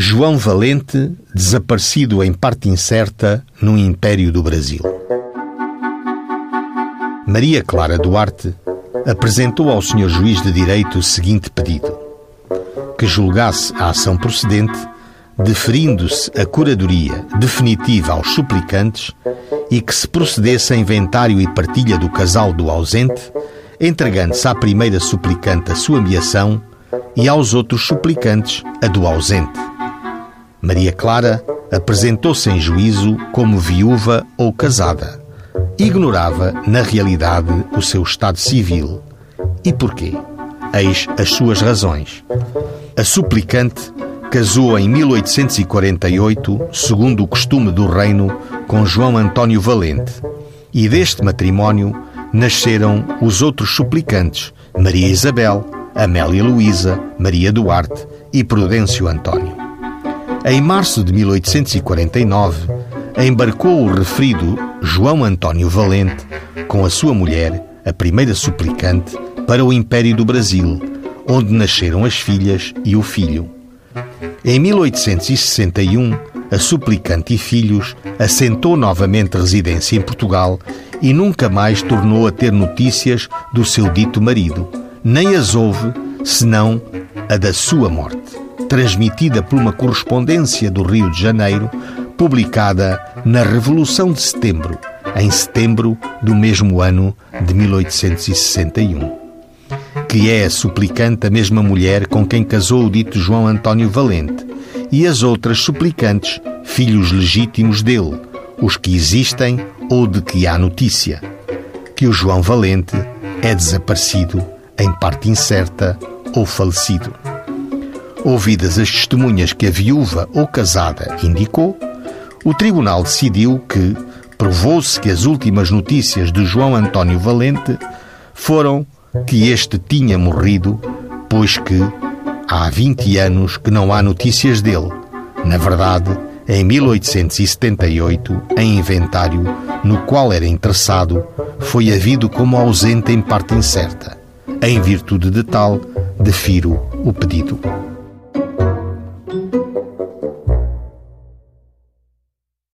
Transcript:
João Valente, desaparecido em parte incerta no Império do Brasil. Maria Clara Duarte apresentou ao Sr. Juiz de Direito o seguinte pedido: que julgasse a ação procedente, deferindo-se a curadoria definitiva aos suplicantes e que se procedesse a inventário e partilha do casal do ausente, entregando-se à primeira suplicante a sua ameação e aos outros suplicantes a do ausente. Maria Clara apresentou-se em juízo como viúva ou casada. Ignorava, na realidade, o seu estado civil. E porquê? Eis as suas razões. A suplicante casou em 1848, segundo o costume do reino, com João António Valente. E deste matrimónio nasceram os outros suplicantes, Maria Isabel, Amélia Luísa, Maria Duarte e Prudêncio António. Em março de 1849, embarcou o referido João António Valente com a sua mulher, a primeira suplicante, para o Império do Brasil, onde nasceram as filhas e o filho. Em 1861, a suplicante e filhos assentou novamente residência em Portugal e nunca mais tornou a ter notícias do seu dito marido, nem as houve, senão a da sua morte transmitida por uma correspondência do Rio de Janeiro, publicada na Revolução de Setembro, em setembro do mesmo ano de 1861. Que é a suplicante a mesma mulher com quem casou o dito João António Valente, e as outras suplicantes, filhos legítimos dele, os que existem ou de que há notícia. Que o João Valente é desaparecido, em parte incerta ou falecido. Ouvidas as testemunhas que a viúva ou casada indicou, o tribunal decidiu que provou-se que as últimas notícias de João António Valente foram que este tinha morrido, pois que há 20 anos que não há notícias dele. Na verdade, em 1878, em inventário no qual era interessado, foi havido como ausente em parte incerta. Em virtude de tal, defiro o pedido.